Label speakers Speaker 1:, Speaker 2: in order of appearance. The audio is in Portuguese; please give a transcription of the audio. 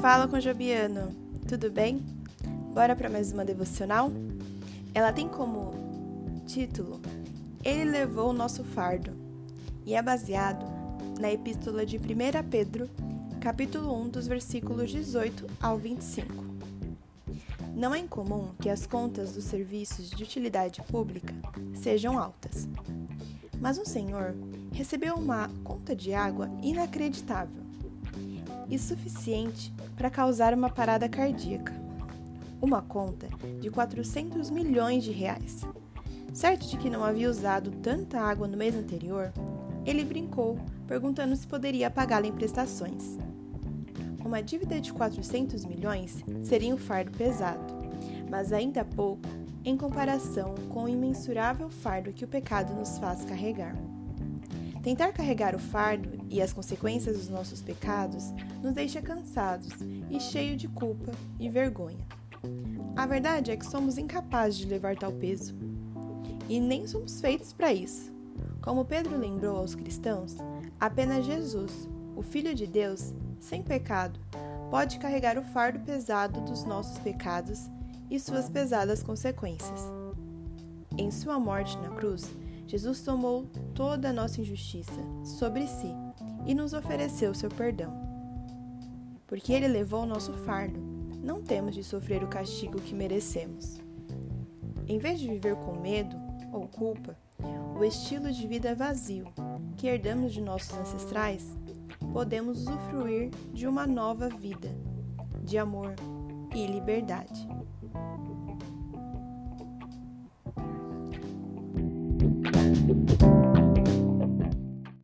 Speaker 1: Fala com Jobiano, tudo bem? Bora para mais uma devocional? Ela tem como título Ele levou o nosso fardo e é baseado na epístola de 1 Pedro, capítulo 1, dos versículos 18 ao 25. Não é incomum que as contas dos serviços de utilidade pública sejam altas. Mas um senhor recebeu uma conta de água inacreditável e suficiente para causar uma parada cardíaca. Uma conta de 400 milhões de reais. Certo de que não havia usado tanta água no mês anterior, ele brincou, perguntando se poderia pagá-la em prestações. Uma dívida de 400 milhões seria um fardo pesado, mas ainda pouco em comparação com o imensurável fardo que o pecado nos faz carregar. Tentar carregar o fardo e as consequências dos nossos pecados nos deixa cansados e cheio de culpa e vergonha. A verdade é que somos incapazes de levar tal peso. E nem somos feitos para isso. Como Pedro lembrou aos cristãos, apenas Jesus, o Filho de Deus, sem pecado, pode carregar o fardo pesado dos nossos pecados e suas pesadas consequências. Em sua morte na cruz, Jesus tomou toda a nossa injustiça sobre si e nos ofereceu seu perdão. Porque ele levou o nosso fardo, não temos de sofrer o castigo que merecemos. Em vez de viver com medo ou culpa, o estilo de vida vazio que herdamos de nossos ancestrais, podemos usufruir de uma nova vida, de amor e liberdade.